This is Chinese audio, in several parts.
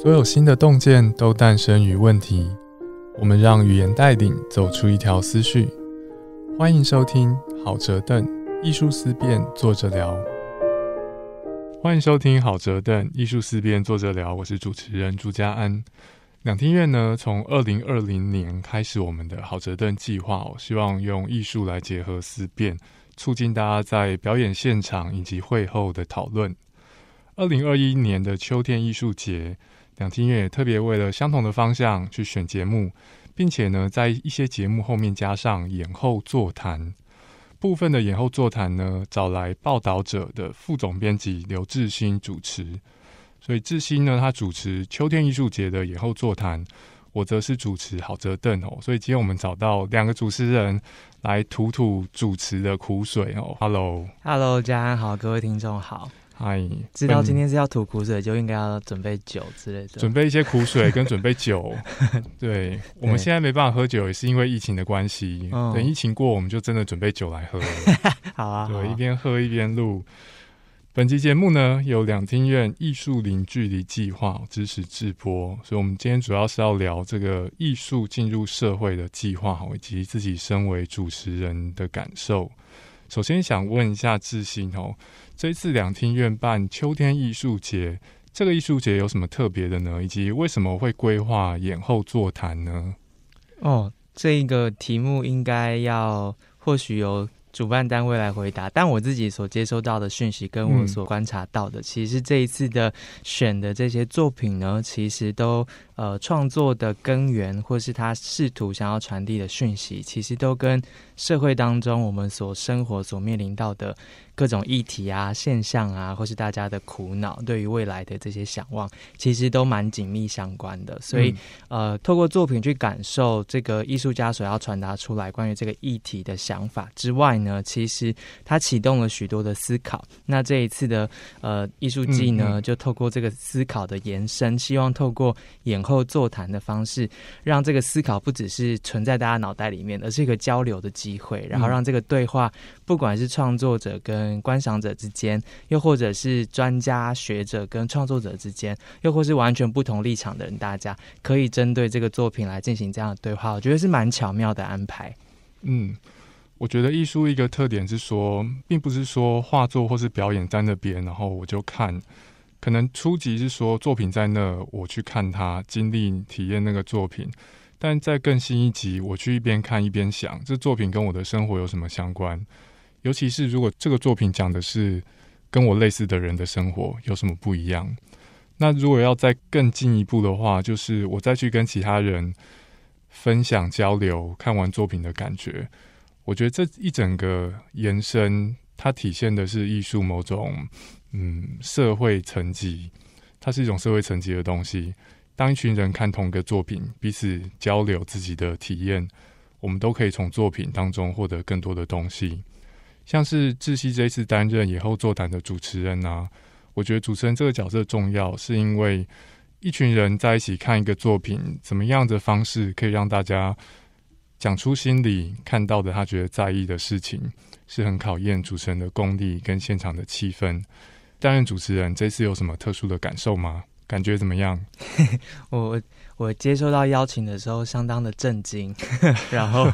所有新的洞见都诞生于问题。我们让语言带领走出一条思绪。欢迎收听好折凳艺术思辨，作者聊。欢迎收听好折凳艺术思辨，作者聊。我是主持人朱家安。两厅院呢，从二零二零年开始我们的好折凳计划我，希望用艺术来结合思辨，促进大家在表演现场以及会后的讨论。二零二一年的秋天艺术节。两厅院也特别为了相同的方向去选节目，并且呢，在一些节目后面加上演后座谈。部分的演后座谈呢，找来报道者的副总编辑刘志新主持。所以志新呢，他主持秋天艺术节的演后座谈，我则是主持郝泽邓哦。所以今天我们找到两个主持人来吐吐主持的苦水哦。Hello，Hello，家安好，各位听众好。嗨，知道今天是要吐苦水，就应该要准备酒之类的，准备一些苦水跟准备酒。对，我们现在没办法喝酒，也是因为疫情的关系。等疫情过，我们就真的准备酒来喝。好啊，对，一边喝一边录。本期节目呢，由两厅院艺术零距离计划支持制播，所以我们今天主要是要聊这个艺术进入社会的计划，以及自己身为主持人的感受。首先想问一下志兴哦，这一次两厅院办秋天艺术节，这个艺术节有什么特别的呢？以及为什么会规划演后座谈呢？哦，这一个题目应该要或许由主办单位来回答，但我自己所接收到的讯息跟我所观察到的，其实这一次的选的这些作品呢，其实都。呃，创作的根源，或是他试图想要传递的讯息，其实都跟社会当中我们所生活、所面临到的各种议题啊、现象啊，或是大家的苦恼，对于未来的这些想望，其实都蛮紧密相关的。所以，呃，透过作品去感受这个艺术家所要传达出来关于这个议题的想法之外呢，其实他启动了许多的思考。那这一次的呃艺术季呢，就透过这个思考的延伸，希望透过演。后座谈的方式，让这个思考不只是存在大家脑袋里面，而是一个交流的机会。然后让这个对话，不管是创作者跟观赏者之间，又或者是专家学者跟创作者之间，又或是完全不同立场的人，大家可以针对这个作品来进行这样的对话。我觉得是蛮巧妙的安排。嗯，我觉得艺术一个特点是说，并不是说画作或是表演在那边，然后我就看。可能初级是说作品在那，我去看它，经历体验那个作品。但在更新一集，我去一边看一边想，这作品跟我的生活有什么相关？尤其是如果这个作品讲的是跟我类似的人的生活，有什么不一样？那如果要再更进一步的话，就是我再去跟其他人分享交流，看完作品的感觉。我觉得这一整个延伸，它体现的是艺术某种。嗯，社会层级，它是一种社会层级的东西。当一群人看同一个作品，彼此交流自己的体验，我们都可以从作品当中获得更多的东西。像是志熙这一次担任以后座谈的主持人啊，我觉得主持人这个角色重要，是因为一群人在一起看一个作品，怎么样的方式可以让大家讲出心里看到的他觉得在意的事情，是很考验主持人的功力跟现场的气氛。担任主持人这次有什么特殊的感受吗？感觉怎么样？我。我接收到邀请的时候，相当的震惊，然后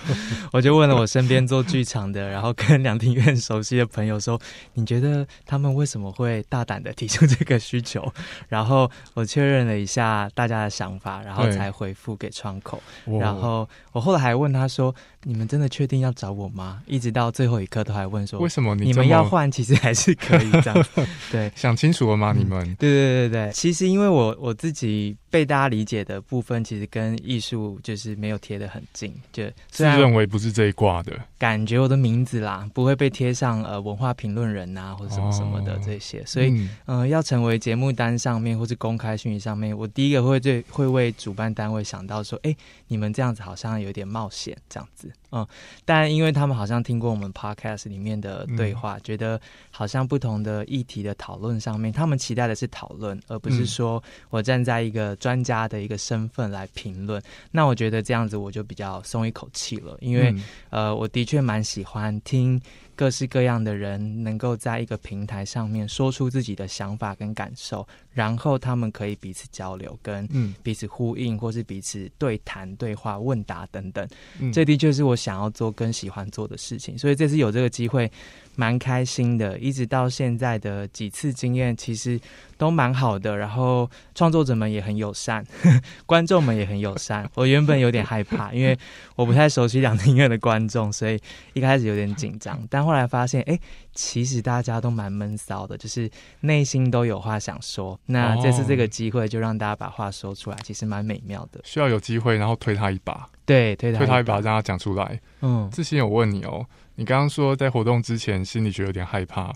我就问了我身边做剧场的，然后跟两厅院熟悉的朋友说：“你觉得他们为什么会大胆的提出这个需求？” 然后我确认了一下大家的想法，然后才回复给窗口。然后我后来还问他说：“你们真的确定要找我吗？”一直到最后一刻都还问说：“为什么你们要换？其实还是可以这样。”对，想清楚了吗？你们？对对对对，其实因为我我自己被大家理解的。部分其实跟艺术就是没有贴得很近，就自认为不是这一挂的感觉。我的名字啦，不会被贴上呃文化评论人呐，或者什么什么的这些。所以，嗯，要成为节目单上面或是公开讯息上面，我第一个会最会为主办单位想到说，哎，你们这样子好像有点冒险这样子。嗯，但因为他们好像听过我们 podcast 里面的对话，觉得好像不同的议题的讨论上面，他们期待的是讨论，而不是说我站在一个专家的一个身份来评论。那我觉得这样子我就比较松一口气了，因为呃，我的确蛮喜欢听各式各样的人能够在一个平台上面说出自己的想法跟感受，然后他们可以彼此交流，跟彼此呼应，或是彼此对谈、对话、问答等等。这的确是我想要做、跟喜欢做的事情。所以这次有这个机会，蛮开心的。一直到现在的几次经验，其实都蛮好的。然后创作者们也很友善，观众们也很友善。我原本有点害怕，因为我不太熟悉两厅院的观众，所以一开始有点紧张。但后来发现，哎，其实大家都蛮闷骚的，就是内心都有话想说。那这次这个机会，就让大家把话说出来，其实蛮美妙的。需要有机会，然后推他一把，对，推他推他一把，让他讲出来。嗯，之前有问你哦，你刚刚说在活动之前心里觉得有点害怕，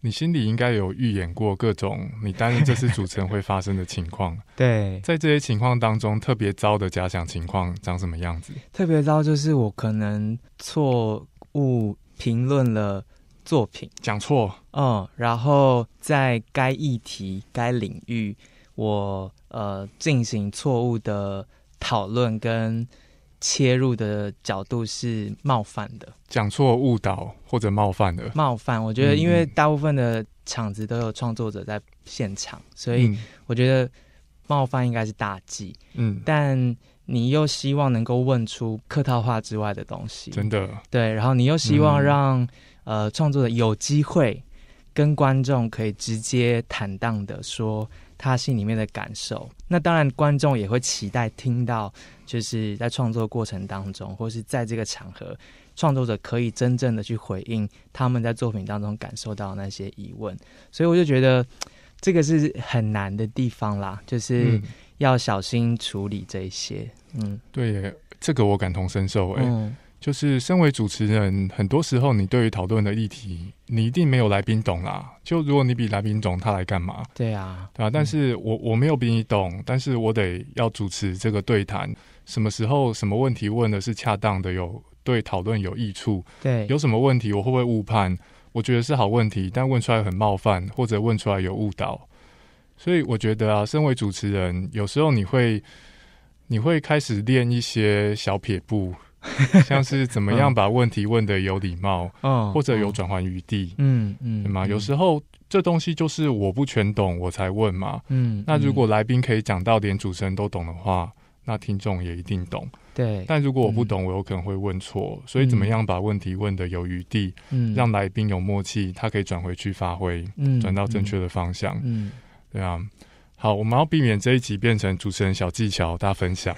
你心里应该有预演过各种你担任这次主持人会发生的情况。对，在这些情况当中，特别糟的假想情况长什么样子？特别糟就是我可能错误。评论了作品，讲错，嗯，然后在该议题、该领域，我呃进行错误的讨论跟切入的角度是冒犯的，讲错、误导或者冒犯的，冒犯。我觉得，因为大部分的场子都有创作者在现场，所以我觉得冒犯应该是大忌。嗯，但。你又希望能够问出客套话之外的东西，真的。对，然后你又希望让呃创作者有机会跟观众可以直接坦荡的说他心里面的感受。那当然，观众也会期待听到，就是在创作过程当中，或是在这个场合，创作者可以真正的去回应他们在作品当中感受到那些疑问。所以我就觉得这个是很难的地方啦，就是要小心处理这些。嗯，对，这个我感同身受。哎，就是身为主持人，很多时候你对于讨论的议题，你一定没有来宾懂啦。就如果你比来宾懂，他来干嘛？对啊，对啊。但是我我没有比你懂，但是我得要主持这个对谈。什么时候什么问题问的是恰当的，有对讨论有益处？对，有什么问题我会不会误判？我觉得是好问题，但问出来很冒犯，或者问出来有误导。所以我觉得啊，身为主持人，有时候你会。你会开始练一些小撇步，像是怎么样把问题问的有礼貌，嗯，或者有转换余地，嗯嗯，对吗？有时候这东西就是我不全懂，我才问嘛，嗯。那如果来宾可以讲到连主持人都懂的话，那听众也一定懂，对。但如果我不懂，我有可能会问错，所以怎么样把问题问的有余地，嗯，让来宾有默契，他可以转回去发挥，嗯，转到正确的方向，嗯，对啊。好，我们要避免这一集变成主持人小技巧大分享。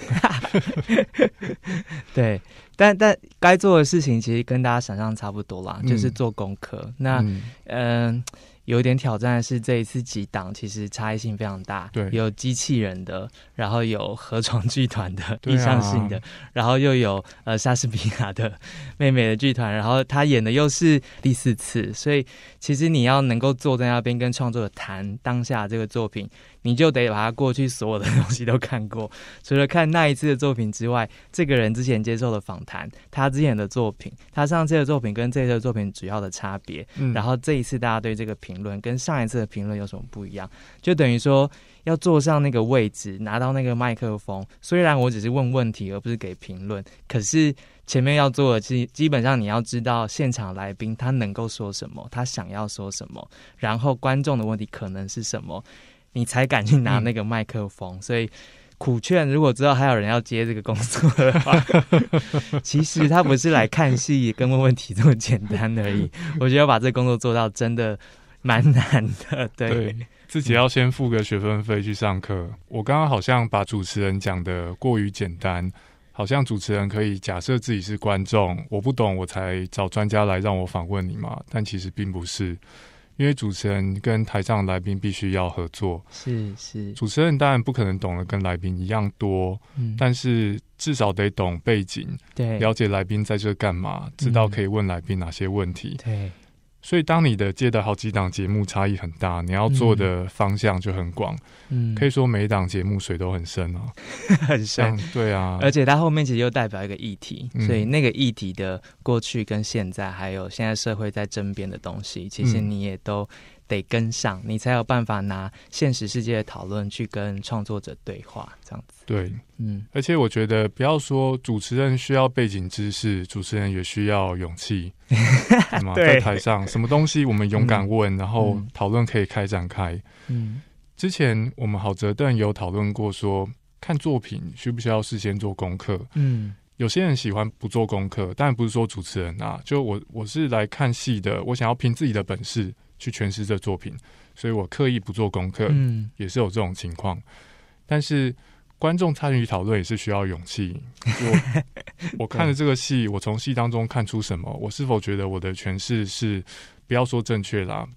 对，但但该做的事情其实跟大家想象差不多啦，就是做功课。那嗯。有点挑战的是，这一次几档其实差异性非常大。对，有机器人的，然后有河床剧团的 意向性的，然后又有呃莎士比亚的妹妹的剧团，然后他演的又是第四次，所以其实你要能够坐在那边跟创作者谈当下这个作品，你就得把他过去所有的东西都看过。除了看那一次的作品之外，这个人之前接受的访谈，他之前的作品，他上次的作品跟这次的作品主要的差别，然后这一次大家对这个评。论跟上一次的评论有什么不一样？就等于说要坐上那个位置，拿到那个麦克风。虽然我只是问问题，而不是给评论，可是前面要做的基基本上你要知道现场来宾他能够说什么，他想要说什么，然后观众的问题可能是什么，你才敢去拿那个麦克风。所以。苦劝，如果知道还有人要接这个工作的话，其实他不是来看戏跟问问题这么简单而已。我觉得要把这个工作做到真的。蛮难的，对自己要先付个学分费去上课。我刚刚好像把主持人讲的过于简单，好像主持人可以假设自己是观众，我不懂我才找专家来让我访问你嘛？但其实并不是，因为主持人跟台上来宾必须要合作。是是，主持人当然不可能懂得跟来宾一样多，嗯，但是至少得懂背景，对，了解来宾在这干嘛，知道可以问来宾哪些问题，对。所以，当你的接的好几档节目差异很大，你要做的方向就很广。嗯，可以说每一档节目水都很深哦，很深。对啊，而且它后面其实又代表一个议题，所以那个议题的过去跟现在，还有现在社会在争辩的东西，其实你也都得跟上，你才有办法拿现实世界的讨论去跟创作者对话，这样子。对，嗯，而且我觉得不要说主持人需要背景知识，主持人也需要勇气，在台上什么东西我们勇敢问，然后讨论可以开展开。嗯，之前我们好泽邓有讨论过，说看作品需不需要事先做功课？嗯，有些人喜欢不做功课，但不是说主持人啊，就我我是来看戏的，我想要凭自己的本事。去诠释这作品，所以我刻意不做功课，嗯，也是有这种情况。但是观众参与讨论也是需要勇气。我 我看了这个戏，我从戏当中看出什么？我是否觉得我的诠释是不要说正确啦？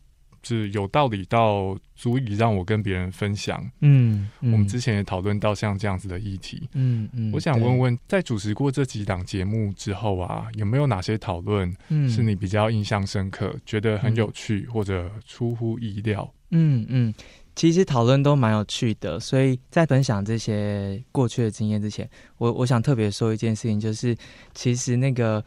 是有道理到足以让我跟别人分享。嗯，我们之前也讨论到像这样子的议题。嗯嗯，我想问问，在主持过这几档节目之后啊，有没有哪些讨论是你比较印象深刻，觉得很有趣或者出乎意料？嗯嗯，其实讨论都蛮有趣的。所以在分享这些过去的经验之前，我我想特别说一件事情，就是其实那个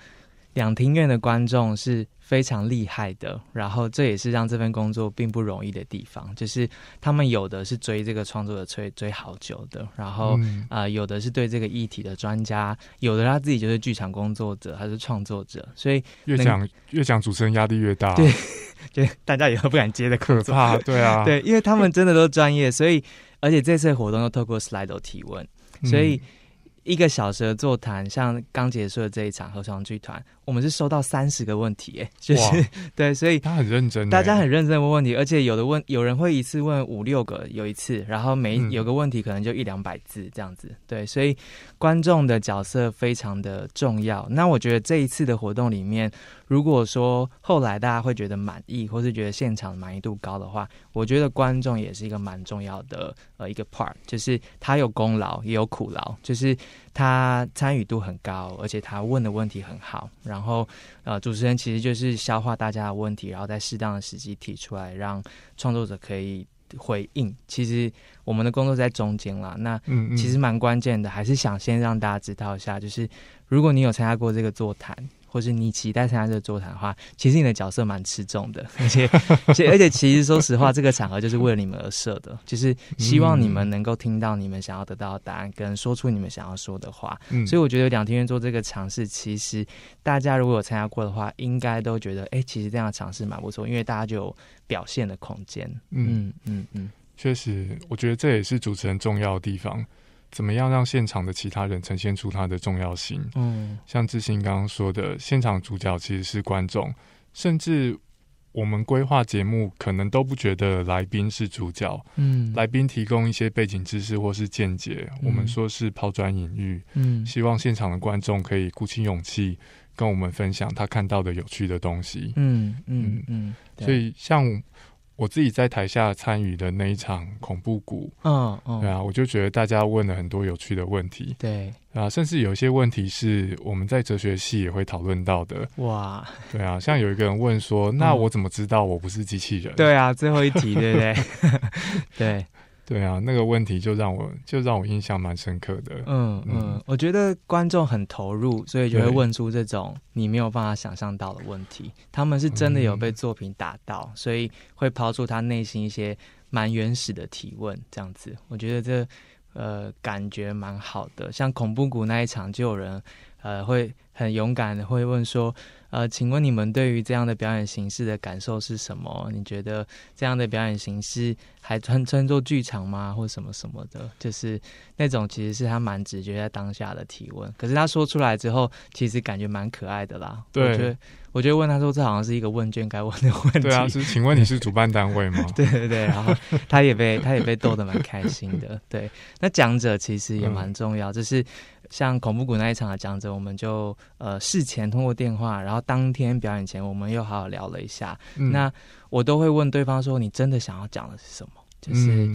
两厅院的观众是。非常厉害的，然后这也是让这份工作并不容易的地方，就是他们有的是追这个创作者追追好久的，然后啊有的是对这个议题的专家，有的他自己就是剧场工作者，他是创作者，所以越讲越讲主持人压力越大，对，就大家以后不敢接的可怕，对啊，对，因为他们真的都专业，所以而且这次活动又透过 Slido 提问，所以。一个小时的座谈，像刚结束的这一场合唱剧团，我们是收到三十个问题，哎，就是对，所以他很认真，大家很认真问问题，而且有的问有人会一次问五六个，有一次，然后每有个问题可能就一两百字这样子，对，所以观众的角色非常的重要。那我觉得这一次的活动里面。如果说后来大家会觉得满意，或是觉得现场满意度高的话，我觉得观众也是一个蛮重要的呃一个 part，就是他有功劳也有苦劳，就是他参与度很高，而且他问的问题很好，然后呃主持人其实就是消化大家的问题，然后在适当的时机提出来，让创作者可以回应。其实我们的工作在中间啦，那其实蛮关键的，还是想先让大家知道一下，就是如果你有参加过这个座谈。或是你期待参加这个座谈的话，其实你的角色蛮吃重的，而且而且而且，其实说实话，这个场合就是为了你们而设的，就是希望你们能够听到你们想要得到的答案，跟说出你们想要说的话。所以我觉得两天院做这个尝试，其实大家如果有参加过的话，应该都觉得，哎，其实这样的尝试蛮不错，因为大家就有表现的空间。嗯嗯嗯，确实，我觉得这也是主持人重要的地方。怎么样让现场的其他人呈现出它的重要性？嗯，像志兴刚刚说的，现场主角其实是观众，甚至我们规划节目可能都不觉得来宾是主角。嗯，来宾提供一些背景知识或是见解，我们说是抛砖引玉。嗯，希望现场的观众可以鼓起勇气跟我们分享他看到的有趣的东西。嗯嗯嗯，所以像。我自己在台下参与的那一场恐怖谷，嗯嗯，对啊，我就觉得大家问了很多有趣的问题，对啊，甚至有一些问题是我们在哲学系也会讨论到的，哇，对啊，像有一个人问说，那我怎么知道我不是机器人？对啊，最后一题，对不对？对。对啊，那个问题就让我就让我印象蛮深刻的。嗯嗯，我觉得观众很投入，所以就会问出这种你没有办法想象到的问题。他们是真的有被作品打到，所以会抛出他内心一些蛮原始的提问。这样子，我觉得这呃感觉蛮好的。像恐怖谷那一场，就有人呃会很勇敢的会问说。呃，请问你们对于这样的表演形式的感受是什么？你觉得这样的表演形式还称称作剧场吗？或什么什么的？就是那种其实是他蛮直觉在当下的提问，可是他说出来之后，其实感觉蛮可爱的啦。对，我觉得，我觉得问他说，这好像是一个问卷该问的问题。对啊，是，请问你是主办单位吗？对对对，然后他也被他也被逗得蛮开心的。对，那讲者其实也蛮重要，就是。像恐怖谷那一场的讲者，我们就呃事前通过电话，然后当天表演前，我们又好好聊了一下。那我都会问对方说：“你真的想要讲的是什么？”就是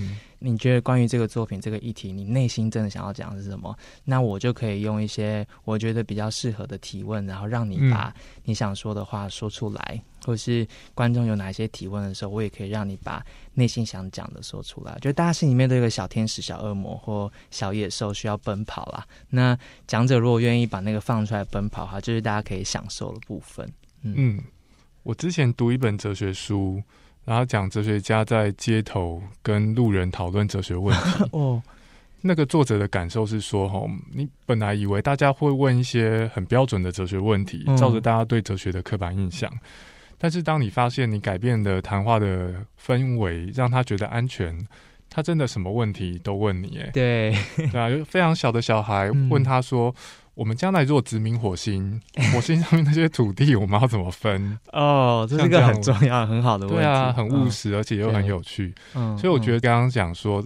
你觉得关于这个作品这个议题，你内心真的想要讲的是什么？那我就可以用一些我觉得比较适合的提问，然后让你把你想说的话说出来。或是观众有哪些提问的时候，我也可以让你把内心想讲的说出来。就大家心里面都有个小天使、小恶魔或小野兽需要奔跑啦。那讲者如果愿意把那个放出来奔跑哈，就是大家可以享受的部分。嗯，我之前读一本哲学书，然后讲哲学家在街头跟路人讨论哲学问题。哦，那个作者的感受是说，哈，你本来以为大家会问一些很标准的哲学问题，照着大家对哲学的刻板印象，但是当你发现你改变的谈话的氛围，让他觉得安全，他真的什么问题都问你，哎，对，对啊，就非常小的小孩问他说。我们将来如果殖民火星，火星上面那些土地，我们要怎么分？哦，这是个很重要、很好的问题。对啊，很务实，而且又很有趣。嗯，所以我觉得刚刚讲说，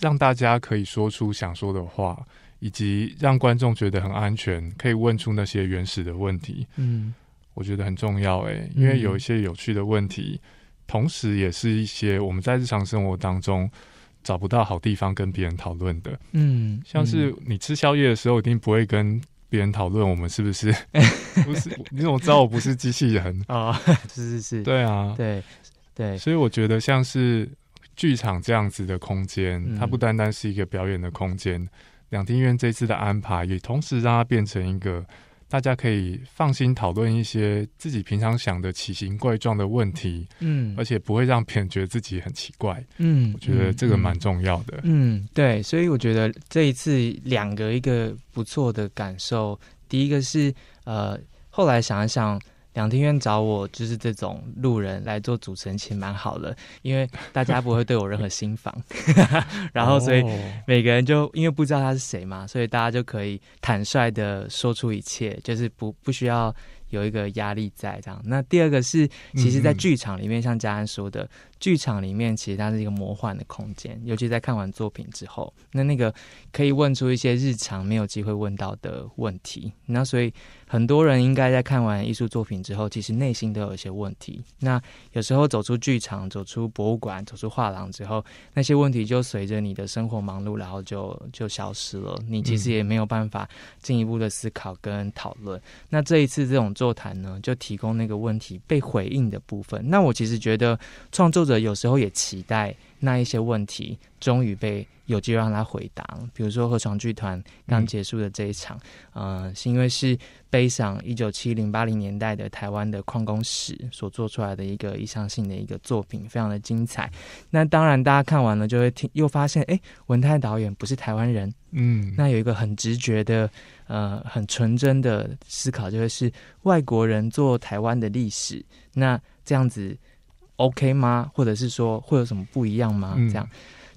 让大家可以说出想说的话，以及让观众觉得很安全，可以问出那些原始的问题。嗯，我觉得很重要。哎，因为有一些有趣的问题，同时也是一些我们在日常生活当中。找不到好地方跟别人讨论的，嗯，像是你吃宵夜的时候，一定不会跟别人讨论我们是不是 不是？你怎么知道我不是机器人 啊？是是是，对啊，对对，所以我觉得像是剧场这样子的空间，它不单单是一个表演的空间。两厅院这次的安排，也同时让它变成一个。大家可以放心讨论一些自己平常想的奇形怪状的问题，嗯，而且不会让别人觉得自己很奇怪，嗯，我觉得这个蛮重要的，嗯，对，所以我觉得这一次两个一个不错的感受，第一个是呃，后来想一想。两厅院找我就是这种路人来做主持人，其实蛮好的，因为大家不会对我任何心防，然后所以每个人就因为不知道他是谁嘛，所以大家就可以坦率的说出一切，就是不不需要。有一个压力在这样，那第二个是，其实，在剧场里面，像嘉安说的，剧场里面其实它是一个魔幻的空间，尤其在看完作品之后，那那个可以问出一些日常没有机会问到的问题。那所以很多人应该在看完艺术作品之后，其实内心都有一些问题。那有时候走出剧场、走出博物馆、走出画廊之后，那些问题就随着你的生活忙碌，然后就就消失了。你其实也没有办法进一步的思考跟讨论。那这一次这种。座谈呢，就提供那个问题被回应的部分。那我其实觉得，创作者有时候也期待那一些问题终于被有机会让他回答。比如说，合床剧团刚结束的这一场，嗯，是因为是悲伤一九七零八零年代的台湾的矿工史所做出来的一个意向性的一个作品，非常的精彩。那当然，大家看完了就会听，又发现，哎，文泰导演不是台湾人，嗯，那有一个很直觉的。呃，很纯真的思考，就会是外国人做台湾的历史，那这样子 OK 吗？或者是说会有什么不一样吗？这样，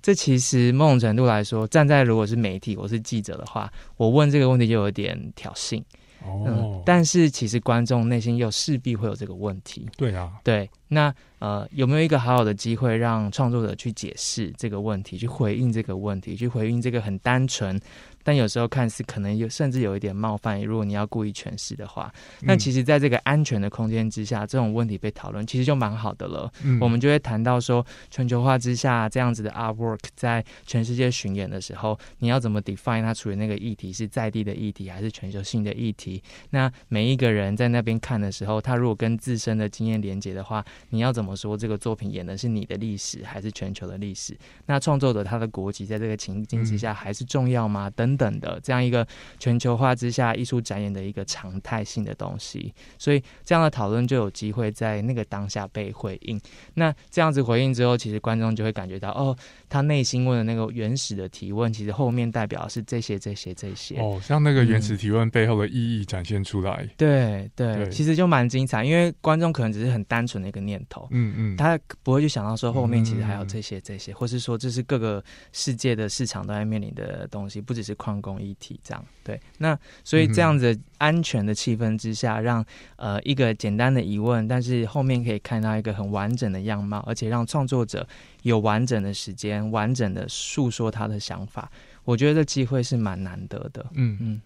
这其实某种程度来说，站在如果是媒体，我是记者的话，我问这个问题就有点挑衅。哦，但是其实观众内心又势必会有这个问题。对啊，对，那呃，有没有一个好好的机会让创作者去解释这个问题，去回应这个问题，去回应这个很单纯？但有时候看似可能有甚至有一点冒犯，如果你要故意诠释的话，那其实，在这个安全的空间之下，这种问题被讨论，其实就蛮好的了。我们就会谈到说，全球化之下这样子的 artwork 在全世界巡演的时候，你要怎么 define 它处于那个议题是在地的议题还是全球性的议题？那每一个人在那边看的时候，他如果跟自身的经验连接的话，你要怎么说这个作品演的是你的历史还是全球的历史？那创作者他的国籍在这个情境之下还是重要吗？等。等等的这样一个全球化之下艺术展演的一个常态性的东西，所以这样的讨论就有机会在那个当下被回应。那这样子回应之后，其实观众就会感觉到，哦，他内心问的那个原始的提问，其实后面代表是这些、这些、这些。哦，像那个原始提问背后的意义展现出来。对对，其实就蛮精彩，因为观众可能只是很单纯的一个念头，嗯嗯，他不会去想到说后面其实还有这些、这些，或是说这是各个世界的市场都在面临的东西，不只是。矿工一体这样对，那所以这样子安全的气氛之下，让呃一个简单的疑问，但是后面可以看到一个很完整的样貌，而且让创作者有完整的时间，完整的诉说他的想法。我觉得这机会是蛮难得的。嗯嗯，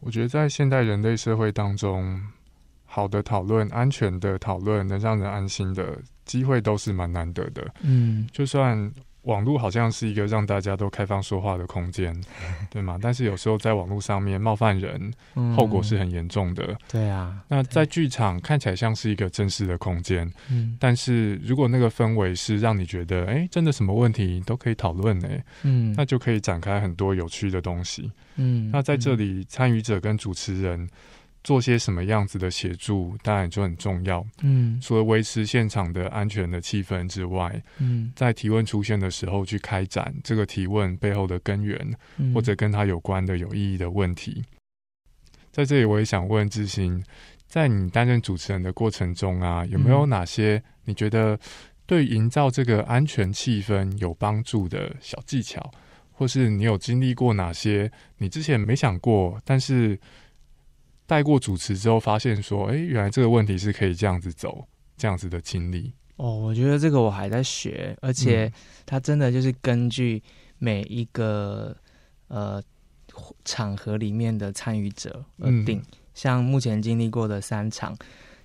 我觉得在现代人类社会当中，好的讨论、安全的讨论、能让人安心的机会都是蛮难得的。嗯，就算。网络好像是一个让大家都开放说话的空间，对吗？但是有时候在网络上面冒犯人，后果是很严重的。对啊。那在剧场看起来像是一个正式的空间，嗯。但是如果那个氛围是让你觉得，哎，真的什么问题都可以讨论，哎，嗯，那就可以展开很多有趣的东西。嗯。那在这里，参与者跟主持人做些什么样子的协助，当然就很重要。嗯，除了维持现场的安全的气氛之外，嗯，在提问出现的时候去开展这个提问背后的根源，嗯。或者跟他有关的有意义的问题。在这里，我也想问志兴，在你担任主持人的过程中啊，有没有嗯。哪些你觉得对营造这个安全气氛有帮助的小技巧，或是你有经历过哪些你之前没想过，但是带过主持之后发现说，哎、原来这个问题是可以这样子走，这样子的经历。哦，我觉得这个我还在学，而且嗯它真的就是根据每一个呃场合里面的参与者而定。像目前经历过的三场，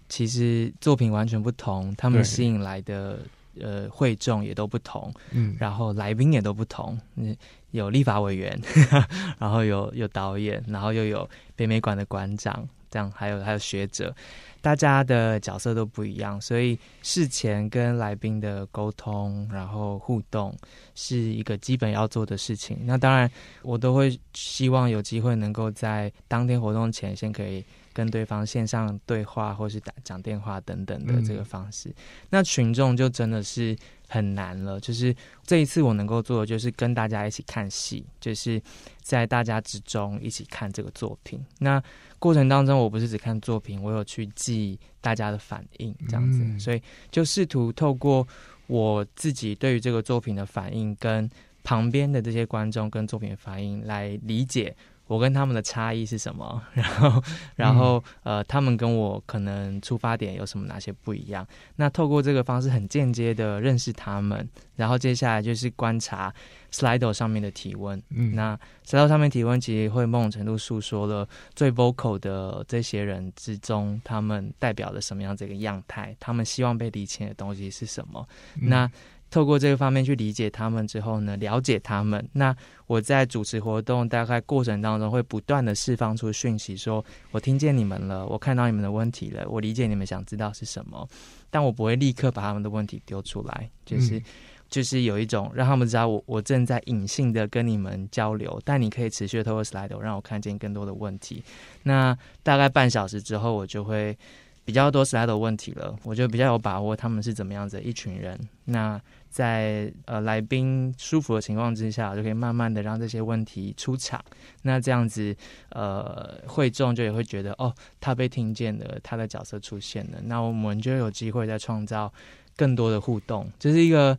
其实作品完全不同，他们吸引来的呃会众也都不同，嗯，然后来宾也都不同。嗯，有立法委员，然后有有导演，然后又有北美馆的馆长，这样还有还有学者，大家的角色都不一样，所以事前跟来宾的沟通，然后互动是一个基本要做的事情。那当然，我都会希望有机会能够在当天活动前先可以。跟对方线上对话，或是打讲电话等等的这个方式，那群众就真的是很难了。就是这一次我能够做的，就是跟大家一起看戏，就是在大家之中一起看这个作品。那过程当中，我不是只看作品，我有去记大家的反应，这样子，嗯所以就试图透过我自己对于这个作品的反应，跟旁边的这些观众跟作品的反应来理解。我跟他们的差异是什么？然后，然后，呃，他们跟我可能出发点有什么哪些不一样？那透过这个方式，很间接的认识他们，然后接下来就是观察 Slido 上面的提问。嗯，那 Slido 上面提问，其实会某种程度诉说了最 vocal 的这些人之中，他们代表了什么样子一个样态，他们希望被理清的东西是什么。嗯那透过这个方面去理解他们之后呢，了解他们。那我在主持活动大概过程当中，会不断的释放出讯息说，我听见你们了，我看到你们的问题了，我理解你们想知道是什么，但我不会立刻把他们的问题丢出来，就是。就是有一种让他们知道我我正在隐性的跟你们交流，但你可以持续透过 slide 让我看见更多的问题。那大概半小时之后，我就会比较多 Slido 问题了，我就比较有把握他们是怎么样的一群人。那在呃来宾舒服的情况之下，就可以慢慢的让这些问题出场。那这样子，呃，会众就也会觉得哦，他被听见了，他的角色出现了。那我们就有机会再创造更多的互动，这、是一个。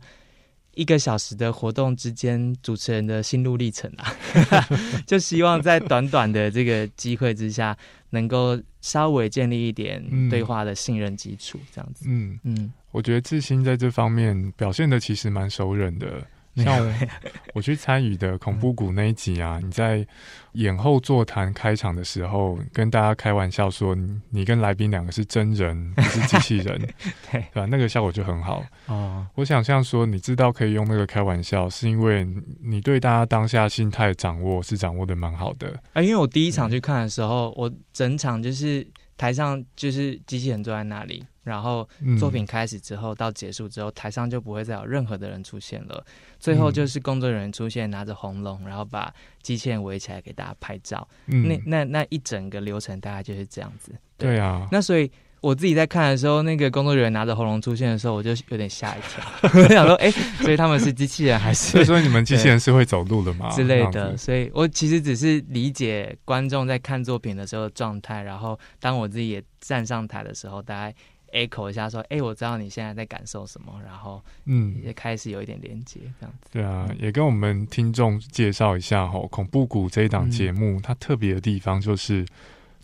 一个小时的活动之间，主持人的心路历程啊，就希望在短短的这个机会之下，能够稍微建立一点嗯对话的信任基础，这样子。嗯，嗯，我觉得志兴在这方面表现的其实蛮熟人的。像 我去参与的恐怖谷那一集啊，你在演后座谈开场的时候，跟大家开玩笑说你你跟来宾两个是真人，不是机器人，对对吧？那个效果就很好。哦，我想象说，你知道可以用那个开玩笑，是因为你对大家当下心态掌握是掌握的蛮好的。啊，因为我第一场去看的时候，我整场就是台上就是机器人坐在那里，然后嗯作品开始之后到结束之后，台上就不会再有任何的人出现了。最后就是工作人员出现，拿着红龙，然后把机器人围起来给大家拍照。嗯那那那一整个流程大概就是这样子。对啊，那所以我自己在看的时候，那个工作人员拿着喉咙出现的时候，我就有点吓一跳，我想说，哎、所以他们是机器人还是所以说你们机器人是会走路的吗？之类的？所以我其实只是理解观众在看作品的时候的状态，然后当我自己也站上台的时候，大家 echo 一下说，哎、我知道你现在在感受什么，然后嗯，也开始有一点连接，这样子。对啊，也跟我们听众介绍一下哈，恐怖谷这一档节嗯目，它特别的地方就是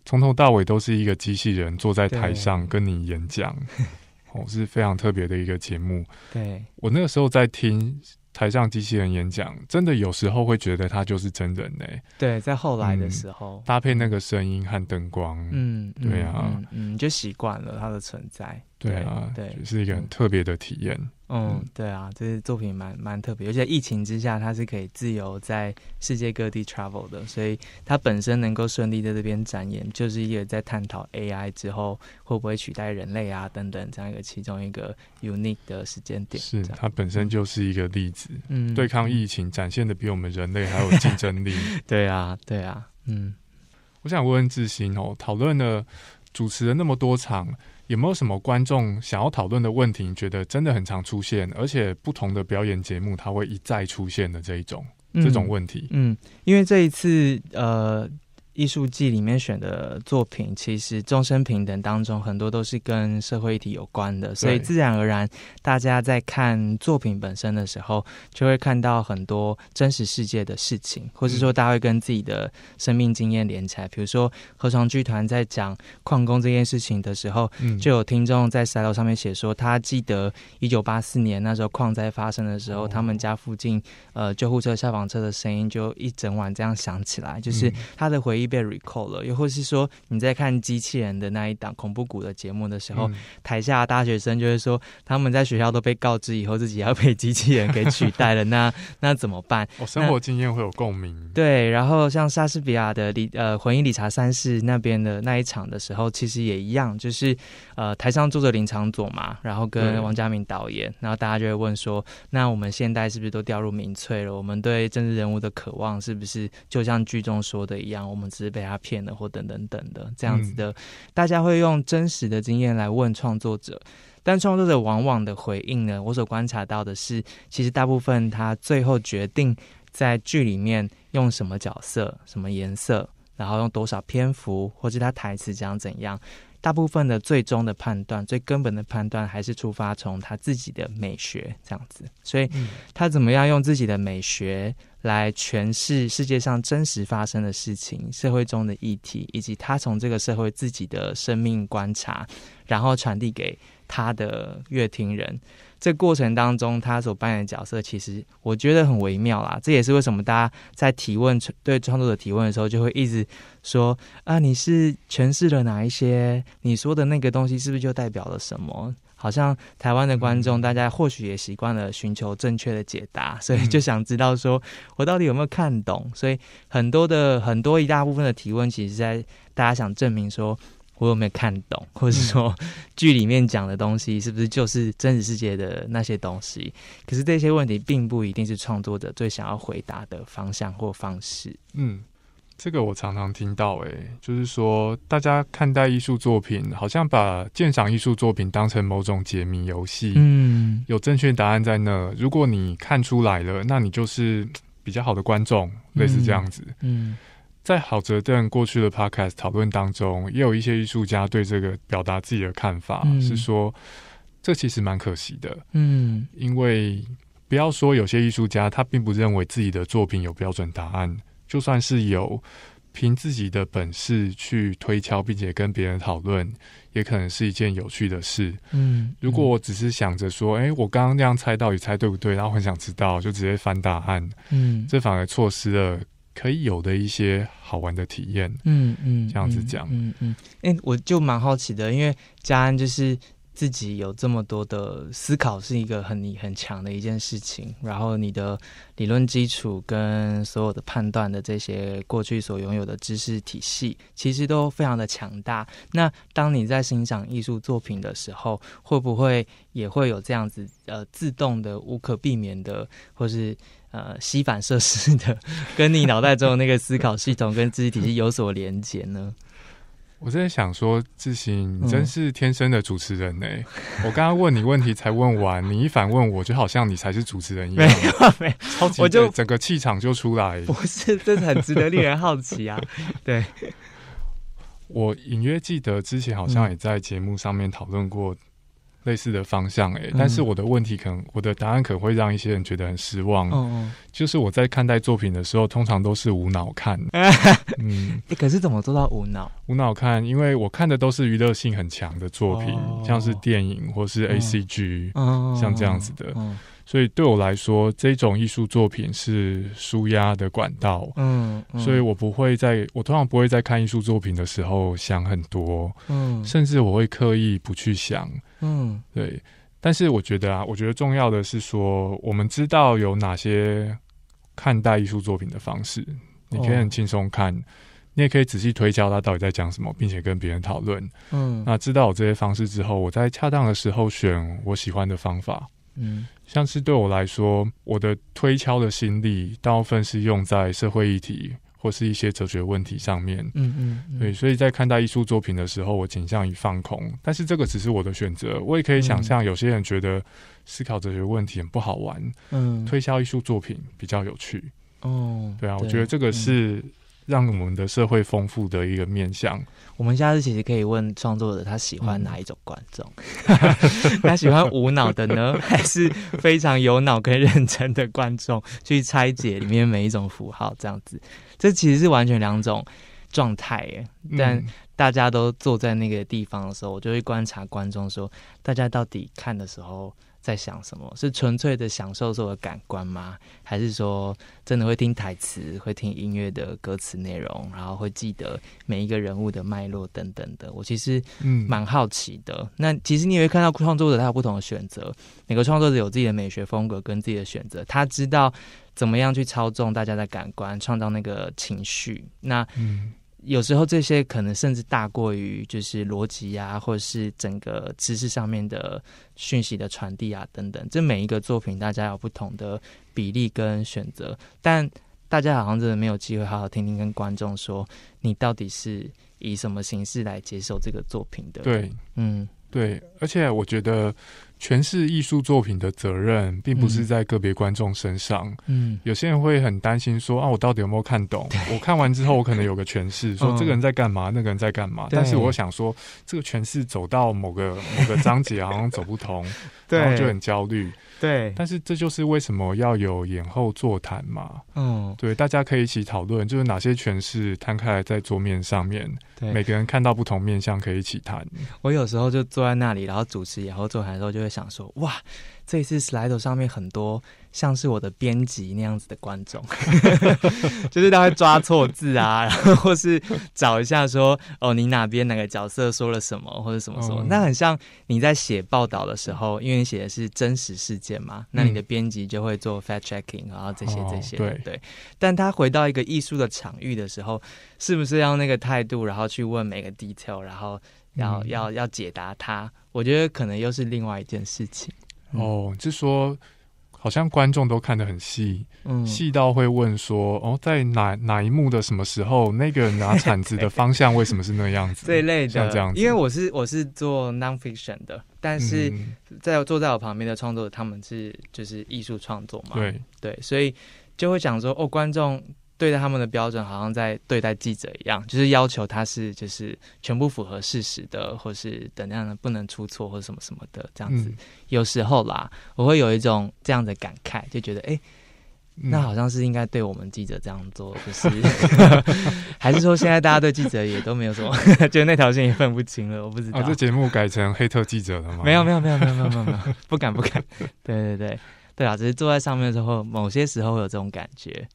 从头到尾都是一个机器人坐在台上跟你演讲，哦，是非常特别的一个节目。对，我那个时候在听台上机器人演讲，真的有时候会觉得他就是真人呢、对，在后来的嗯时候，搭配那个声音和灯光，嗯，嗯对啊嗯，嗯，就习惯了它的存在。对啊，对，就是一个很特别的体验。嗯嗯，对啊，这是作品蛮蛮特别，而且在疫情之下，它是可以自由在世界各地 travel 的，所以它本身能够顺利在这边展演，就是一个在探讨 AI 之后会不会取代人类啊等等这样一个其中一个 unique 的时间点。是它本身就是一个例子，嗯对抗疫情展现的比我们人类还有竞争力。对啊，对啊，嗯我想问问志兴哦，讨论了主持了那么多场，有没有什么观众想要讨论的问题？你觉得真的很常出现，而且不同的表演节目它会一再出现的这一种这种问题？嗯，因为这一次呃。艺术季里面选的作品，其实众生平等当中很多都是跟社会议题有关的，所以自然而然，大家在看作品本身的时候，就会看到很多真实世界的事情，或是说大家会跟自己的生命经验连起来。比如说合唱剧团在讲矿工这件事情的时候，就有听众在 s 楼上面写说，他记得一九八四年那时候矿灾发生的时候，他们家附近呃救护车、消防车的声音就一整晚这样响起来，就是他的回忆。被 recall 了，又或是说你在看机器人的那一档恐怖谷的节目的时候，台下大学生就会说他们在学校都被告知以后自己要被机器人给取代了，那那怎么办？我生活经验会有共鸣。对，然后像莎士比亚的理呃回忆理查三世那边的那一场的时候，其实也一样，就是呃台上坐着林长佐嘛，然后跟王家明导演，然后大家就会问说，那我们现代是不是都掉入民粹了？我们对政治人物的渴望是不是就像剧中说的一样？我们。只是被他骗了，或等等等的这样子的，大家会用真实的经验来问创作者，但创作者往往的回应呢，我所观察到的是，其实大部分他最后决定在剧里面用什么角色、什么颜色，然后用多少篇幅，或者他台词讲怎样。大部分的最终的判断，最根本的判断，还是出发从他自己的美学这样子。所以，他怎么样用自己的美学来诠释世界上真实发生的事情、社会中的议题，以及他从这个社会自己的生命观察，然后传递给他的乐听人。这过程当中，他所扮演的角色，其实我觉得很微妙啦。这也是为什么大家在提问对创作者提问的时候，就会一直说啊，你是诠释了哪一些？你说的那个东西是不是就代表了什么？好像台湾的观众，大家或许也习惯了寻求正确的解答，所以就想知道说我到底有没有看懂？所以很多的很多一大部分的提问，其实在大家想证明说。我有没有看懂，或者是说剧里面讲的东西是不是就是真实世界的那些东西？可是这些问题并不一定是创作者最想要回答的方向或方式。嗯，这个我常常听到，哎，就是说大家看待艺术作品，好像把鉴赏艺术作品当成某种解谜游戏。嗯，有正确答案在那，如果你看出来了，那你就是比较好的观众，类似这样子。嗯。在郝哲邓过去的 podcast 讨论当中，也有一些艺术家对这个表达自己的看法，是说这其实蛮可惜的。嗯，因为不要说有些艺术家他并不认为自己的作品有标准答案，就算是有，凭自己的本事去推敲，并且跟别人讨论，也可能是一件有趣的事。嗯，如果我只是想着说，哎，我刚刚那样猜到底猜对不对，然后很想知道，就直接翻答案，嗯，这反而错失了。可以有的一些好玩的体验，嗯嗯，这样子讲，嗯嗯，哎，我就蛮好奇的，因为嘉安就是自己有这么多的思考，是一个很你很强的一件事情。然后你的理论基础跟所有的判断的这些过去所拥有的知识体系，其实都非常的强大。那当你在欣赏艺术作品的时候，会不会也会有这样子呃自动的、无可避免的，或是？呃，吸反射式的，跟你脑袋中的那个思考系统跟知识体系有所连接呢？我在想说，志行真是天生的主持人呢。我刚刚问你问题才问完，你一反问我，就好像你才是主持人一样，没有，超级，我就整个气场就出来。不是，这很值得令人好奇啊。对，我隐约记得之前好像也在节目上面讨论过。类似的方向哎，但是我的问题可能我的答案可能会让一些人觉得很失望。嗯就是我在看待作品的时候，通常都是无脑看。嗯，可是怎么做到无脑？无脑看，因为我看的都是娱乐性很强的作品，像是电影或是 A C G，像这样子的。所以对我来说，这种艺术作品是舒压的管道。嗯，所以我不会在，我通常不会在看艺术作品的时候想很多。嗯，甚至我会刻意不去想。嗯，对。但是我觉得啊，我觉得重要的是说，我们知道有哪些看待艺术作品的方式。你可以很轻松看，你也可以仔细推敲他到底在讲什么，并且跟别人讨论。嗯，那知道我这些方式之后，我在恰当的时候选我喜欢的方法。嗯。像是对我来说，我的推敲的心力大部分是用在社会议题，或是一些哲学问题上面。嗯嗯，对，所以在看待艺术作品的时候，我倾向于放空。但是这个只是我的选择，我也可以想象有些人觉得思考哲学问题很不好玩，嗯，推销艺术作品比较有趣。哦，对啊，我觉得这个是让我们的社会丰富的一个面向。我们下次其实可以问创作者，他喜欢哪一种观众？他喜欢无脑的呢，还是非常有脑跟认真的观众？去拆解里面每一种符号，这样子，这其实是完全两种状态耶。但大家都坐在那个地方的时候，我就会观察观众，说大家到底看的时候。在想什么？是纯粹的享受所有感官吗？还是说真的会听台词，会听音乐的歌词内容，然后会记得每一个人物的脉络等等的？我其实嗯蛮好奇的。那其实你也会看到创作者他有不同的选择，每个创作者有自己的美学风格跟自己的选择，他知道怎么样去操纵大家的感官，创造那个情绪。那嗯。有时候这些可能甚至大过于就是逻辑啊，或者是整个知识上面的讯息的传递啊等等。这每一个作品，大家有不同的比例跟选择，但大家好像真的没有机会好好听听跟观众说，你到底是以什么形式来接受这个作品的？对，嗯，对，而且我觉得。诠释艺术作品的责任，并不是在个别观众身上。嗯，有些人会很担心说：“啊，我到底有没有看懂？我看完之后，我可能有个诠释，说这个人在干嘛，那个人在干嘛。”但是我想说，这个诠释走到某个某个章节，好像走不通，然后就很焦虑。对，但是这就是为什么要有演后座谈嘛？嗯，对，大家可以一起讨论，就是哪些诠释摊开来在桌面上面，对，每个人看到不同面相可以一起谈。我有时候就坐在那里，然后主持演后座谈的时候，就会想说，哇。这一次 slide 上面很多像是我的编辑那样子的观众，就是他会抓错字啊，然后或是找一下说哦，你哪边哪个角色说了什么或者什么什么，那很像你在写报道的时候，因为你写的是真实事件嘛，那你的编辑就会做 fact checking，然后这些这些对。对。但他回到一个艺术的场域的时候，是不是要那个态度，然后去问每个 detail，然后要要要解答他？我觉得可能又是另外一件事情。哦，就说好像观众都看得很细，细到会问说：“哦，在哪哪一幕的什么时候，那个拿铲子的方向为什么是那样子？”这一类的这样子。因为我是我是做 nonfiction 的，但是在坐在我旁边的创作者他们是就是艺术创作嘛，对对，所以就会讲说：“哦，观众。”对待他们的标准，好像在对待记者一样，就是要求他是就是全部符合事实的，或是等样的不能出错或什么什么的这样子。有时候啦，我会有一种这样的感慨，就觉得哎，那好像是应该对我们记者这样做，就是 还是说现在大家对记者也都没有什么，就那条线也分不清了。我不知道。这节目改成黑特记者了吗？没有没有没有没有没有没有，不敢不敢。对对对对啊，只是坐在上面的时候，某些时候会有这种感觉。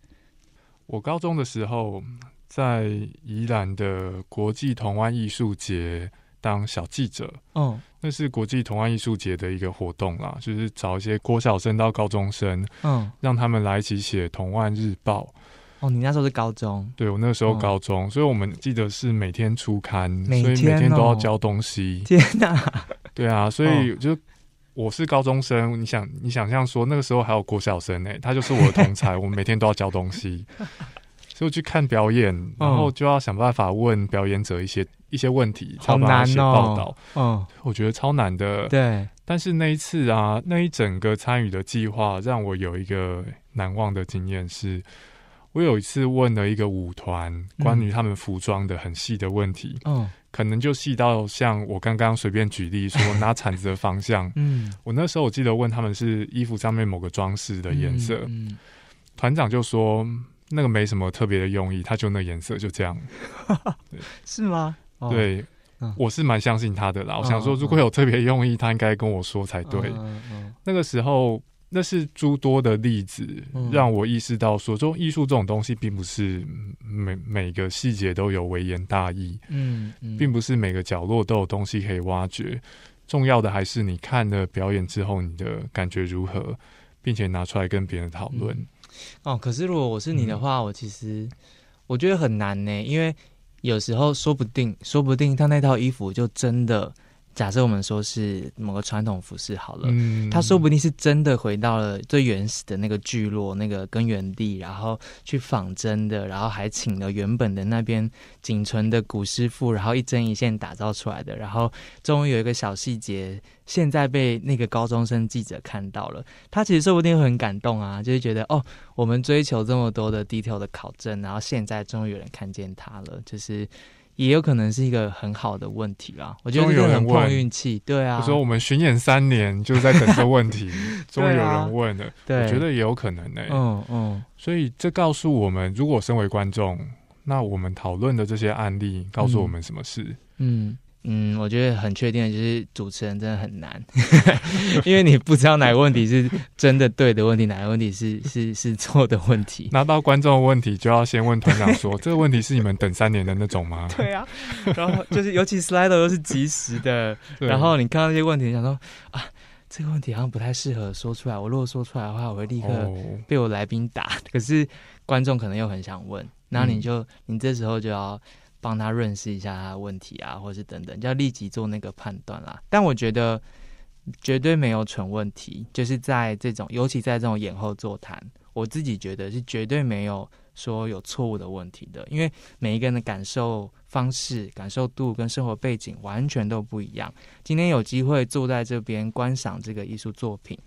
我高中的时候在宜兰的国际童玩艺术节当小记者，嗯，那是国际童玩艺术节的一个活动啦，就是找一些国小生到高中生，嗯，让他们来一起写童玩日报。哦，你那时候是高中？对，我那个时候高中，所以我们记得是每天出刊，所以每天都要交东西。天哪！对啊，所以就。我是高中生，你想，你想象说那个时候还有郭小生呢，他就是我的同才，我们每天都要教东西，所以去看表演，然后就要想办法问表演者一些一些问题，好难哦。报道。嗯，我觉得超难的。对，但是那一次啊，那一整个参与的计划让我有一个难忘的经验是。我有一次问了一个舞团关于他们服装的很细的问题，嗯，可能就细到像我刚刚随便举例说拿铲子的方向，嗯，我那时候我记得问他们是衣服上面某个装饰的颜色，嗯，团长就说那个没什么特别的用意，他就那颜色就这样，是吗？对，我是蛮相信他的啦。我想说如果有特别用意，他应该跟我说才对。那个时候。那是诸多的例子，让我意识到说，说艺术这种东西，并不是每每个细节都有微言大义，嗯，并不是每个角落都有东西可以挖掘。重要的还是你看了表演之后，你的感觉如何，并且拿出来跟别人讨论。哦，可是如果我是你的话，我其实我觉得很难呢，因为有时候说不定，说不定他那套衣服就真的。假设我们说是某个传统服饰好了，他说不定是真的回到了最原始的那个聚落、那个根源地，然后去仿真的，然后还请了原本的那边仅存的古师傅，然后一针一线打造出来的。然后终于有一个小细节，现在被那个高中生记者看到了，他其实说不定会很感动啊，就是觉得哦，我们追求这么多的 detail 的考证，然后现在终于有人看见他了，就是。也有可能是一个很好的问题啦，我觉得有人碰运气，对啊。我说我们巡演三年就在等这问题，终于有人问了，我觉得也有可能呢。嗯嗯，所以这告诉我们，如果身为观众，那我们讨论的这些案例告诉我们什么事？嗯。嗯，我觉得很确定的就是主持人真的很难，因为你不知道哪个问题是真的对的问题，哪个问题是是是错的问题。拿到观众的问题，就要先问团长说：“ 这个问题是你们等三年的那种吗？”对啊，然后就是尤其 slide 都是及时的，然后你看到那些问题，想说啊，这个问题好像不太适合说出来。我如果说出来的话，我会立刻被我来宾打。可是观众可能又很想问，那你就你这时候就要。帮他认识一下他的问题啊，或是等等，就要立即做那个判断啦。但我觉得绝对没有蠢问题，就是在这种，尤其在这种演后座谈，我自己觉得是绝对没有说有错误的问题的，因为每一个人的感受方式、感受度跟生活背景完全都不一样。今天有机会坐在这边观赏这个艺术作品，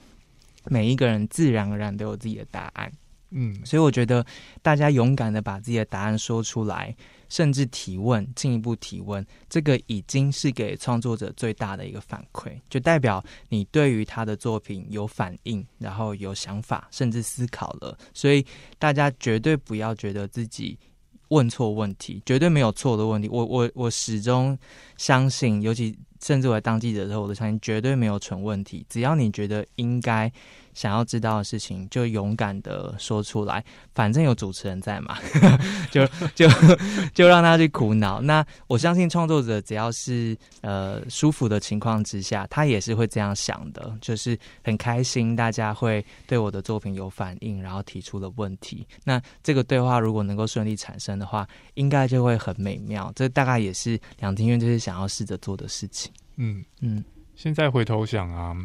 每一个人自然而然都有自己的答案。嗯，所以我觉得大家勇敢的把自己的答案说出来。甚至提问，进一步提问，这个已经是给创作者最大的一个反馈，就代表你对于他的作品有反应，然后有想法，甚至思考了。所以大家绝对不要觉得自己问错问题，绝对没有错的问题。我我我始终相信，尤其甚至我当记者的时候，我都相信绝对没有蠢问题。只要你觉得应该。想要知道的事情就勇敢的说出来，反正有主持人在嘛，就就就让他去苦恼。那我相信创作者只要是呃舒服的情况之下，他也是会这样想的，就是很开心，大家会对我的作品有反应，然后提出了问题。那这个对话如果能够顺利产生的话，应该就会很美妙。这大概也是两厅院就是想要试着做的事情。嗯嗯，现在回头想啊。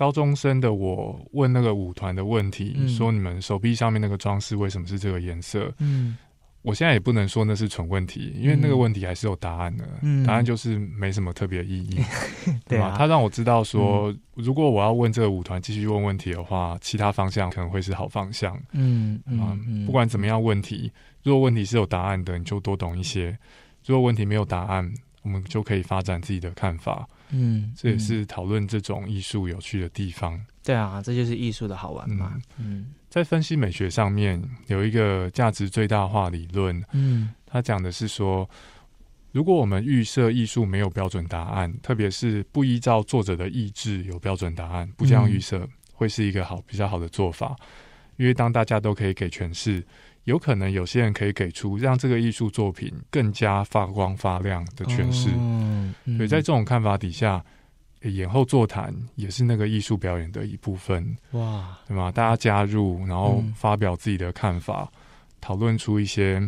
高中生的我问那个舞团的问题，说你们手臂上面那个装饰为什么是这个颜色？嗯，我现在也不能说那是蠢问题，因为那个问题还是有答案的。嗯，答案就是没什么特别意义，对吧？他让我知道说，如果我要问这个舞团继续问问题的话，其他方向可能会是好方向。嗯嗯，不管怎么样，问题如果问题是有答案的，你就多懂一些；如果问题没有答案，我们就可以发展自己的看法。嗯，这也是讨论这种艺术有趣的地方。对啊，这就是艺术的好玩嘛。嗯，在分析美学上面有一个价值最大化理论。嗯，他讲的是说，如果我们预设艺术没有标准答案，特别是不依照作者的意志有标准答案，不这样预设，会是一个好比较好的做法。因为当大家都可以给诠释。有可能有些人可以给出让这个艺术作品更加发光发亮的诠释，嗯所以在这种看法底下，演后座谈也是那个艺术表演的一部分，哇，对吗？大家加入，然后发表自己的看法，讨论出一些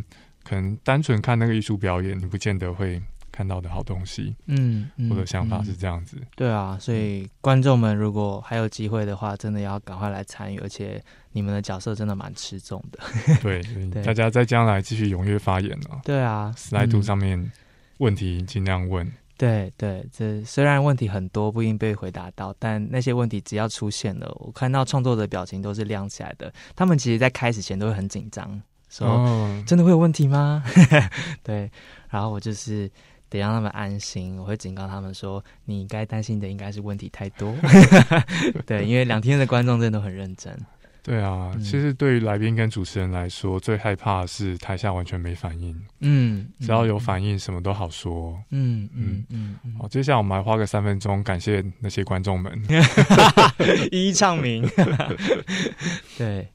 可能单纯看那个艺术表演，你不见得会。看到的好东西，嗯，我的想法是这样子。对啊，所以观众们如果还有机会的话，真的要赶快来参与，而且你们的角色真的蛮吃重的。对，大家在将来继续踊跃发言哦。对啊，slide 上面问题尽量问。对对，这虽然问题很多，不一定被回答到，但那些问题只要出现了，我看到创作者表情都是亮起来的。他们其实，在开始前都会很紧张，说：“真的会有问题吗？” 对，然后我就是。得让他们安心，我会警告他们说：“你该担心的应该是问题太多。”对，因为两天的观众真的都很认真。对啊，其实对于来宾跟主持人来说，最害怕的是台下完全没反应。嗯，只要有反应，什么都好说。嗯嗯嗯。好，接下来我们来花个三分钟，感谢那些观众们 一一唱名。对，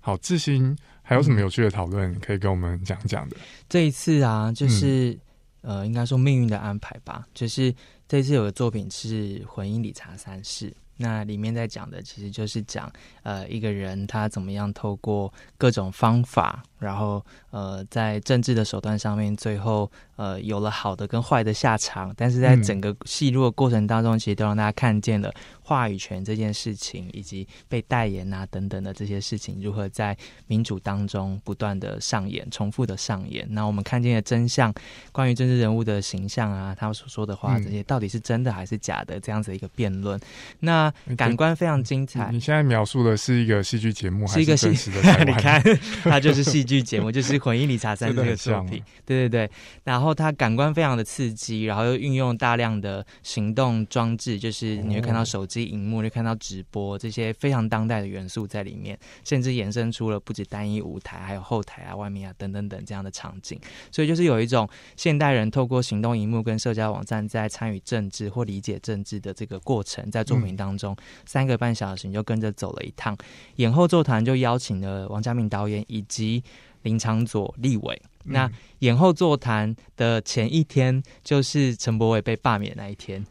好，志新还有什么有趣的讨论可以跟我们讲讲的？这一次啊，就是。呃，应该说命运的安排吧。就是这次有个作品是《婚姻理查三世》，那里面在讲的其实就是讲呃一个人他怎么样透过各种方法，然后呃，在政治的手段上面，最后呃有了好的跟坏的下场，但是在整个戏路的过程当中，其实都让大家看见了话语权这件事情，以及被代言啊等等的这些事情，如何在民主当中不断的上演、重复的上演。那我们看见的真相，关于政治人物的形象啊，他们所说的话，这些到底是真的还是假的？这样子一个辩论，那感官非常精彩。你现在描述的是一个戏剧节目，还是一个真实的？你看，它就是戏剧节目，就是《混音理查三》这个作品。对对对，然后它感官非常的刺激，然后又运用大量的行动装置，就是你会看到手机荧幕，就看到直播这些非常当代的元素在里面，甚至延伸出了不止单一舞台，还有后台啊、外面啊等等等这样的场景。所以就是有一种现代人透过行动荧幕跟社交网站在参与政治或理解政治的这个过程，在作品当中三个半小时你就跟着走了一趟，演后座谈就邀请了王家明导演以及。林长佐、立伟，那演后座谈的前一天就是陈柏伟被罢免那一天，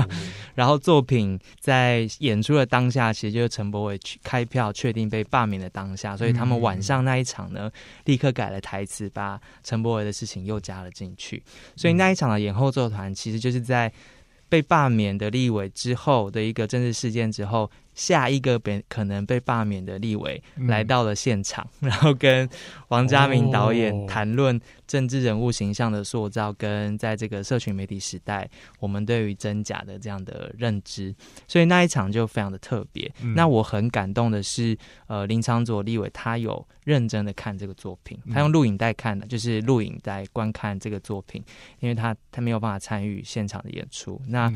然后作品在演出的当下，其实就是陈柏伟去开票确定被罢免的当下，所以他们晚上那一场呢，立刻改了台词，把陈柏伟的事情又加了进去，所以那一场的演后座谈其实就是在被罢免的立委之后的一个政治事件之后。下一个被可能被罢免的立委来到了现场，然后跟王家明导演谈论政治人物形象的塑造，跟在这个社群媒体时代，我们对于真假的这样的认知。所以那一场就非常的特别。那我很感动的是，呃，林长佐立委他有认真的看这个作品，他用录影带看的，就是录影带观看这个作品，因为他他没有办法参与现场的演出。那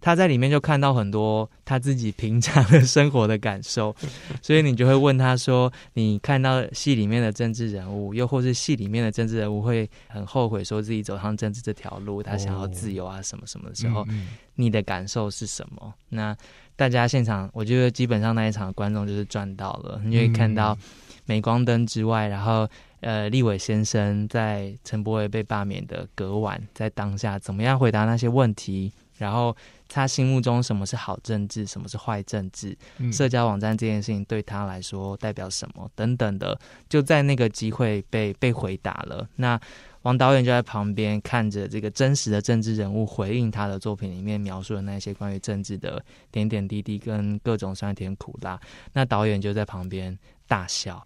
他在里面就看到很多他自己平常的生活的感受，所以你就会问他说：“你看到戏里面的政治人物，又或是戏里面的政治人物会很后悔说自己走上政治这条路，他想要自由啊什么什么的时候，你的感受是什么？”那大家现场，我觉得基本上那一场观众就是赚到了，你会看到镁光灯之外，然后呃，立伟先生在陈柏伟被罢免的隔晚，在当下怎么样回答那些问题，然后。他心目中什么是好政治，什么是坏政治？社交网站这件事情对他来说代表什么？等等的，就在那个机会被被回答了。那王导演就在旁边看着这个真实的政治人物回应他的作品里面描述的那些关于政治的点点滴滴跟各种酸甜苦辣。那导演就在旁边。大笑，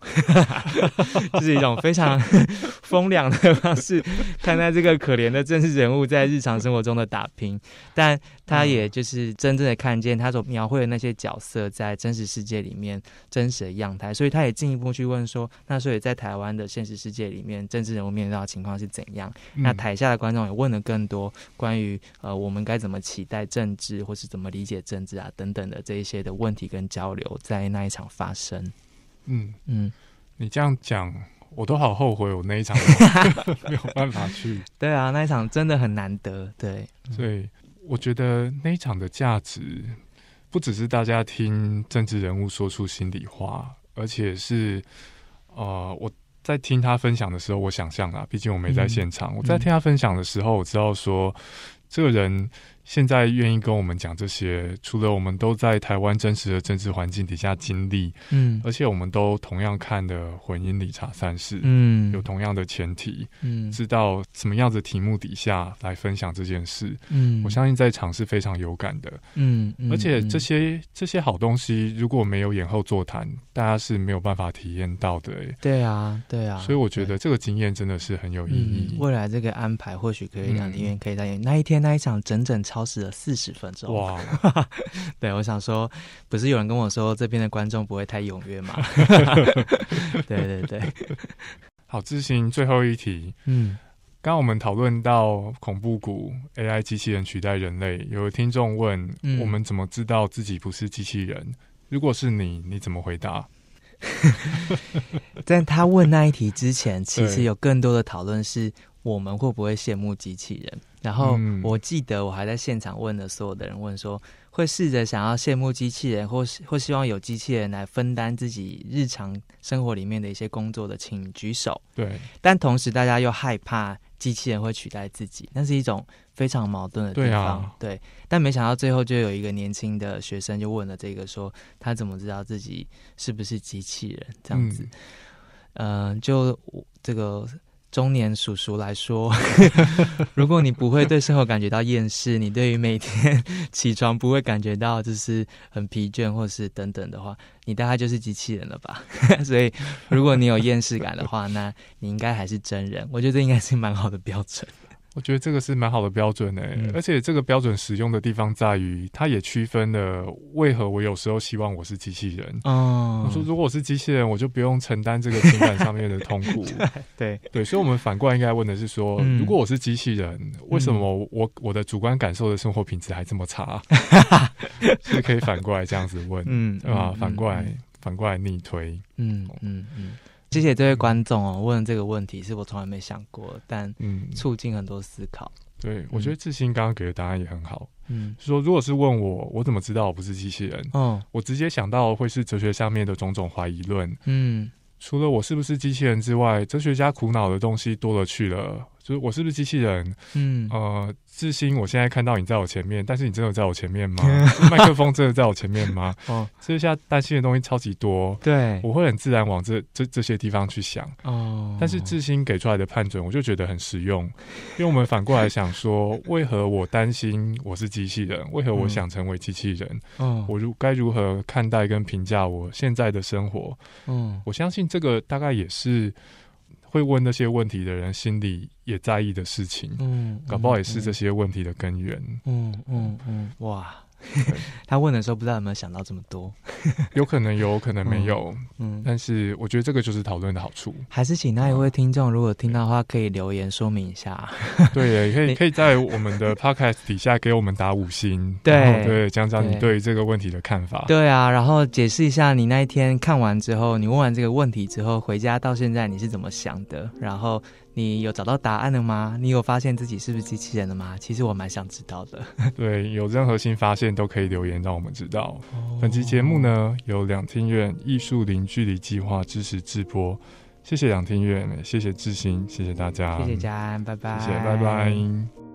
这是一种非常 风凉的方式看待这个可怜的政治人物在日常生活中的打拼，但他也就是真正的看见他所描绘的那些角色在真实世界里面真实的样态，所以他也进一步去问说，那所以在台湾的现实世界里面，政治人物面对到的情况是怎样？那台下的观众也问了更多关于呃我们该怎么期待政治，或是怎么理解政治啊等等的这一些的问题跟交流，在那一场发生。嗯嗯，你这样讲，我都好后悔，我那一场 没有办法去。对啊，那一场真的很难得。对，所以我觉得那一场的价值，不只是大家听政治人物说出心里话，而且是呃，我在听他分享的时候，我想象啊，毕竟我没在现场。我在听他分享的时候，我知道说这个人。现在愿意跟我们讲这些，除了我们都在台湾真实的政治环境底下经历，嗯，而且我们都同样看的婚姻理查三世，嗯，有同样的前提，嗯，知道什么样子题目底下来分享这件事，嗯，我相信在场是非常有感的，嗯，而且这些这些好东西如果没有演后座谈，大家是没有办法体验到的，对啊，对啊，所以我觉得这个经验真的是很有意义。未来这个安排或许可以让影院可以在演那一天那一场整整超。超时了四十分钟哇！对，我想说，不是有人跟我说这边的观众不会太踊跃吗？对对对，好，自行最后一题。嗯，刚刚我们讨论到恐怖谷 AI 机器人取代人类，有听众问我们怎么知道自己不是机器人？如果是你，你怎么回答？在他问那一题之前，其实有更多的讨论是。我们会不会羡慕机器人？然后我记得我还在现场问了所有的人，问说会试着想要羡慕机器人，或是或希望有机器人来分担自己日常生活里面的一些工作的，请举手。对，但同时大家又害怕机器人会取代自己，那是一种非常矛盾的地方。对，但没想到最后就有一个年轻的学生就问了这个，说他怎么知道自己是不是机器人？这样子。嗯，就这个。中年叔叔来说，如果你不会对生活感觉到厌世，你对于每天起床不会感觉到就是很疲倦或是等等的话，你大概就是机器人了吧？所以，如果你有厌世感的话，那你应该还是真人。我觉得这应该是蛮好的标准。我觉得这个是蛮好的标准诶，而且这个标准使用的地方在于，它也区分了为何我有时候希望我是机器人。哦，我说如果我是机器人，我就不用承担这个情感上面的痛苦。对。对，所以我们反过来应该问的是说，如果我是机器人，为什么我我的主观感受的生活品质还这么差？是可以反过来这样子问，嗯啊，反过来反过来逆推，嗯嗯嗯。谢谢这位观众哦，问这个问题是我从来没想过，但嗯，促进很多思考。对，我觉得志新刚刚给的答案也很好。嗯，说如果是问我，我怎么知道我不是机器人？哦，我直接想到会是哲学上面的种种怀疑论。嗯，除了我是不是机器人之外，哲学家苦恼的东西多了去了。就是我是不是机器人？嗯，呃。志新，我现在看到你在我前面，但是你真的在我前面吗？麦克风真的在我前面吗？哦，这下担心的东西超级多。对，我会很自然往这这这些地方去想。哦，但是志新给出来的判准，我就觉得很实用，因为我们反过来想说，为何我担心我是机器人？为何我想成为机器人？嗯，我如该如何看待跟评价我现在的生活？嗯，我相信这个大概也是。会问那些问题的人心里也在意的事情，嗯，搞不好也是这些问题的根源，嗯嗯嗯，哇。他问的时候，不知道有没有想到这么多，有可能有可能没有，嗯，但是我觉得这个就是讨论的好处。还是请那一位听众，如果听到的话，可以留言说明一下。对，可以可以在我们的 podcast 底下给我们打五星，对对，讲讲你对这个问题的看法。对啊，然后解释一下你那一天看完之后，你问完这个问题之后，回家到现在你是怎么想的？然后。你有找到答案了吗？你有发现自己是不是机器人了吗？其实我蛮想知道的。对，有任何新发现都可以留言让我们知道。本期节目呢，由两厅院艺术零距离计划支持制播，谢谢两厅院，谢谢志新，谢谢大家，谢谢家安，拜拜，谢谢，拜拜。